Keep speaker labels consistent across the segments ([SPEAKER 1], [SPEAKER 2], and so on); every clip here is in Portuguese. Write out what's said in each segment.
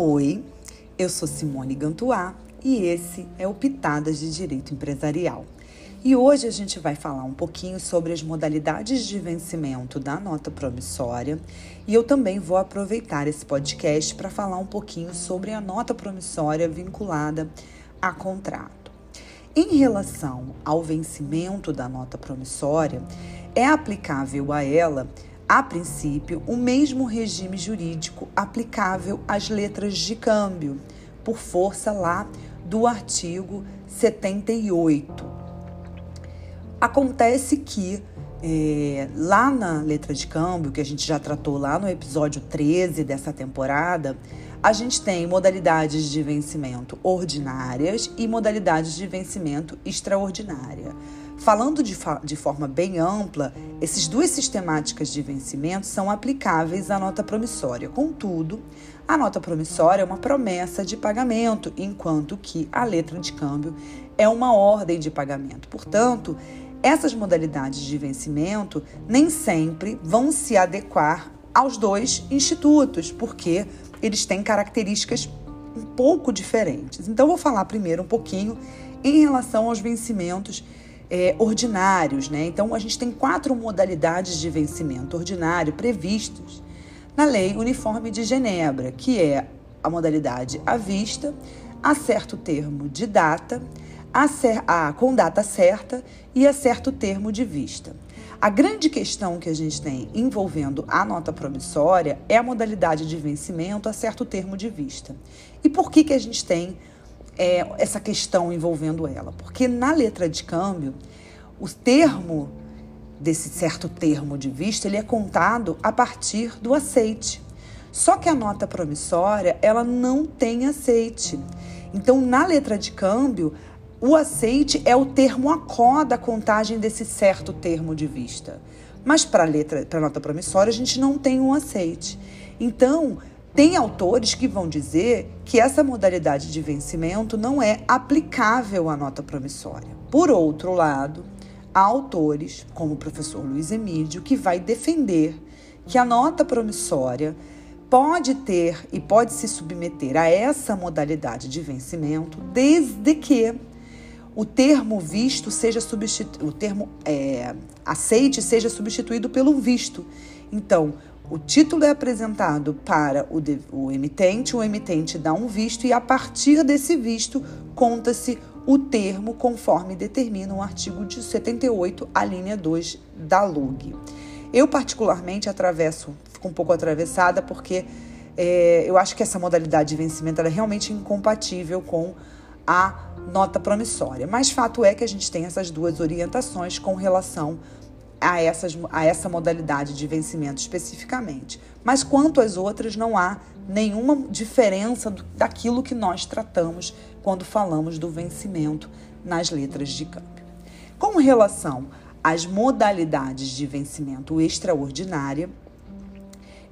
[SPEAKER 1] Oi, eu sou Simone Gantuá e esse é o Pitadas de Direito Empresarial. E hoje a gente vai falar um pouquinho sobre as modalidades de vencimento da nota promissória e eu também vou aproveitar esse podcast para falar um pouquinho sobre a nota promissória vinculada a contrato. Em relação ao vencimento da nota promissória, é aplicável a ela a princípio, o mesmo regime jurídico aplicável às letras de câmbio, por força lá do artigo 78. Acontece que é, lá na letra de câmbio, que a gente já tratou lá no episódio 13 dessa temporada, a gente tem modalidades de vencimento ordinárias e modalidades de vencimento extraordinária. Falando de, de, forma bem ampla, esses duas sistemáticas de vencimento são aplicáveis à nota promissória. Contudo, a nota promissória é uma promessa de pagamento, enquanto que a letra de câmbio é uma ordem de pagamento. Portanto, essas modalidades de vencimento nem sempre vão se adequar aos dois institutos, porque eles têm características um pouco diferentes. Então, vou falar primeiro um pouquinho em relação aos vencimentos é, ordinários, né? Então a gente tem quatro modalidades de vencimento ordinário previstos na Lei Uniforme de Genebra, que é a modalidade à vista, a certo termo de data, a, cer a com data certa e a certo termo de vista. A grande questão que a gente tem envolvendo a nota promissória é a modalidade de vencimento a certo termo de vista. E por que, que a gente tem é, essa questão envolvendo ela. Porque na letra de câmbio, o termo desse certo termo de vista, ele é contado a partir do aceite. Só que a nota promissória, ela não tem aceite. Então, na letra de câmbio, o aceite é o termo a có da contagem desse certo termo de vista. Mas para a letra, para nota promissória, a gente não tem um aceite. Então, tem autores que vão dizer que essa modalidade de vencimento não é aplicável à nota promissória. Por outro lado, há autores, como o professor Luiz Emílio, que vai defender que a nota promissória pode ter e pode se submeter a essa modalidade de vencimento desde que o termo visto seja substituído, o termo é, aceite seja substituído pelo visto. Então, o título é apresentado para o, de, o emitente, o emitente dá um visto e a partir desse visto conta-se o termo conforme determina o artigo de 78, a linha 2 da LUG. Eu, particularmente, atravesso, fico um pouco atravessada porque é, eu acho que essa modalidade de vencimento é realmente incompatível com a nota promissória. Mas fato é que a gente tem essas duas orientações com relação a, essas, a essa modalidade de vencimento especificamente. Mas quanto às outras, não há nenhuma diferença do, daquilo que nós tratamos quando falamos do vencimento nas letras de câmbio. Com relação às modalidades de vencimento extraordinária,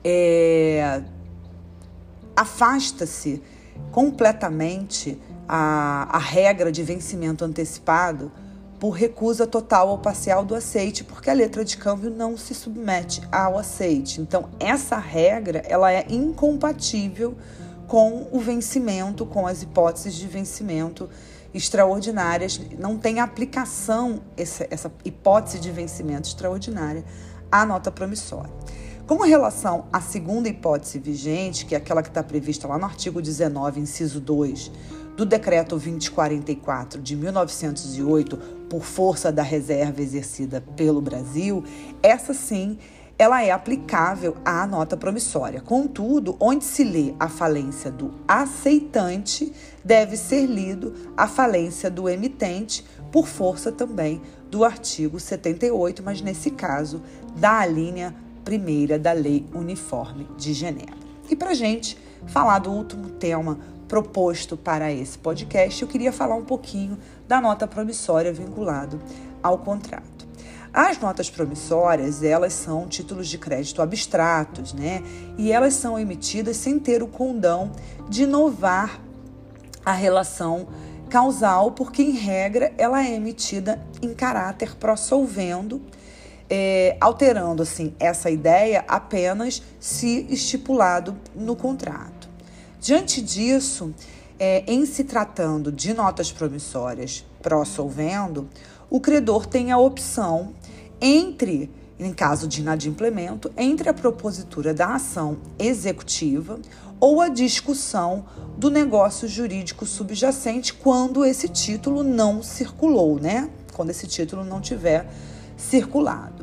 [SPEAKER 1] é, afasta-se completamente a, a regra de vencimento antecipado por recusa total ou parcial do aceite, porque a letra de câmbio não se submete ao aceite. Então, essa regra ela é incompatível com o vencimento, com as hipóteses de vencimento extraordinárias. Não tem aplicação essa, essa hipótese de vencimento extraordinária à nota promissória. Com relação à segunda hipótese vigente, que é aquela que está prevista lá no artigo 19, inciso 2 do Decreto 2044 de 1908, por força da reserva exercida pelo Brasil, essa sim ela é aplicável à nota promissória. Contudo, onde se lê a falência do aceitante, deve ser lido a falência do emitente, por força também do artigo 78, mas nesse caso, da linha primeira da Lei Uniforme de Genebra. E para gente falar do último tema proposto para esse podcast, eu queria falar um pouquinho da nota promissória vinculado ao contrato. As notas promissórias, elas são títulos de crédito abstratos, né? E elas são emitidas sem ter o condão de inovar a relação causal, porque em regra ela é emitida em caráter pró-solvendo, é, alterando assim essa ideia apenas se estipulado no contrato. Diante disso, é, em se tratando de notas promissórias pró-solvendo, o credor tem a opção entre, em caso de inadimplemento, entre a propositura da ação executiva ou a discussão do negócio jurídico subjacente quando esse título não circulou, né? Quando esse título não tiver circulado.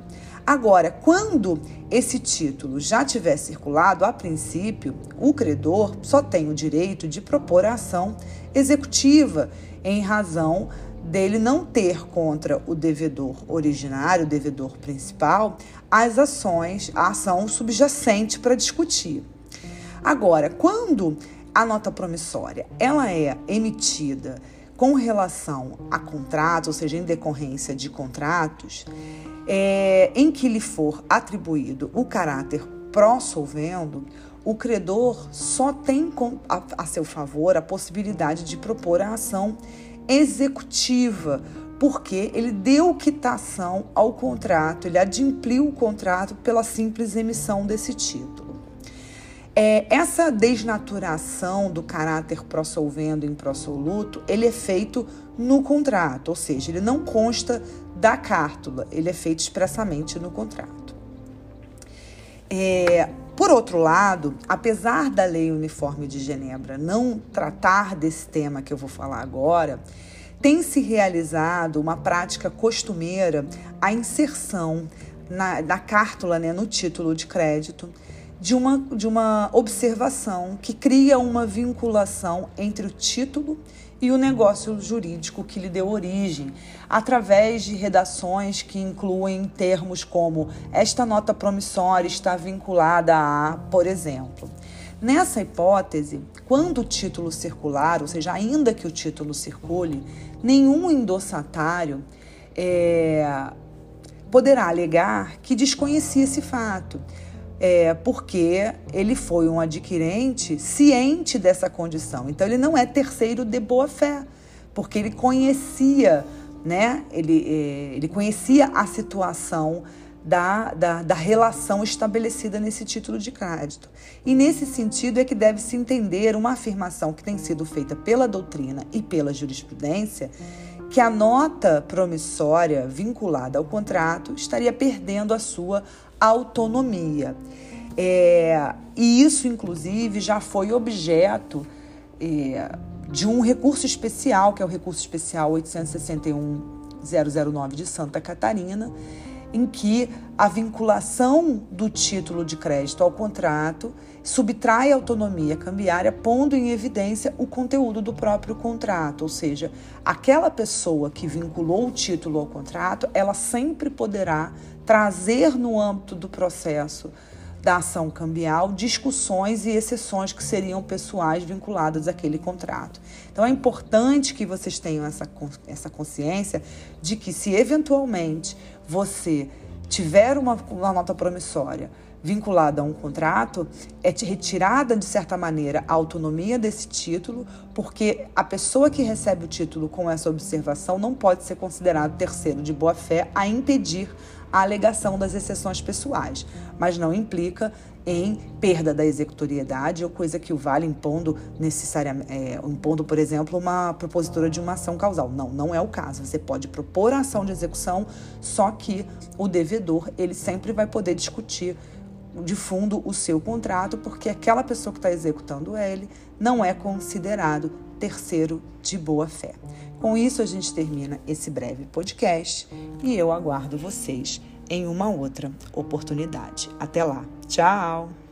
[SPEAKER 1] Agora, quando esse título já tiver circulado, a princípio, o credor só tem o direito de propor a ação executiva em razão dele não ter contra o devedor originário, o devedor principal, as ações, a ação subjacente para discutir. Agora, quando a nota promissória ela é emitida com relação a contratos, ou seja, em decorrência de contratos, é, em que lhe for atribuído o caráter pró-solvendo, o credor só tem a, a seu favor a possibilidade de propor a ação executiva, porque ele deu quitação ao contrato, ele adimpliu o contrato pela simples emissão desse título. É, essa desnaturação do caráter pró-solvendo em pró-soluto, ele é feito no contrato, ou seja, ele não consta da cártula, ele é feito expressamente no contrato. É, por outro lado, apesar da Lei Uniforme de Genebra não tratar desse tema que eu vou falar agora, tem se realizado uma prática costumeira a inserção na, na cártula, né, no título de crédito, de uma, de uma observação que cria uma vinculação entre o título e o negócio jurídico que lhe deu origem, através de redações que incluem termos como esta nota promissória está vinculada a, por exemplo. Nessa hipótese, quando o título circular, ou seja, ainda que o título circule, nenhum endossatário é, poderá alegar que desconhecia esse fato é, porque ele foi um adquirente ciente dessa condição. Então, ele não é terceiro de boa fé, porque ele conhecia, né? Ele, é, ele conhecia a situação da, da, da, relação estabelecida nesse título de crédito. E nesse sentido é que deve se entender uma afirmação que tem sido feita pela doutrina e pela jurisprudência, que a nota promissória vinculada ao contrato estaria perdendo a sua autonomia. É, e isso, inclusive, já foi objeto é, de um recurso especial, que é o recurso especial 861-009 de Santa Catarina, em que a vinculação do título de crédito ao contrato subtrai a autonomia cambiária, pondo em evidência o conteúdo do próprio contrato, ou seja, aquela pessoa que vinculou o título ao contrato, ela sempre poderá trazer no âmbito do processo da ação cambial discussões e exceções que seriam pessoais vinculadas àquele contrato. Então é importante que vocês tenham essa, essa consciência de que se eventualmente você tiver uma, uma nota promissória vinculada a um contrato, é retirada, de certa maneira, a autonomia desse título, porque a pessoa que recebe o título com essa observação não pode ser considerado terceiro de boa-fé a impedir a alegação das exceções pessoais, mas não implica em perda da executoriedade ou coisa que o vale impondo necessariamente, é, impondo, por exemplo, uma propositura de uma ação causal. Não, não é o caso. Você pode propor a ação de execução, só que o devedor ele sempre vai poder discutir de fundo o seu contrato, porque aquela pessoa que está executando ele não é considerado terceiro de boa fé. Com isso, a gente termina esse breve podcast e eu aguardo vocês em uma outra oportunidade. Até lá. Tchau!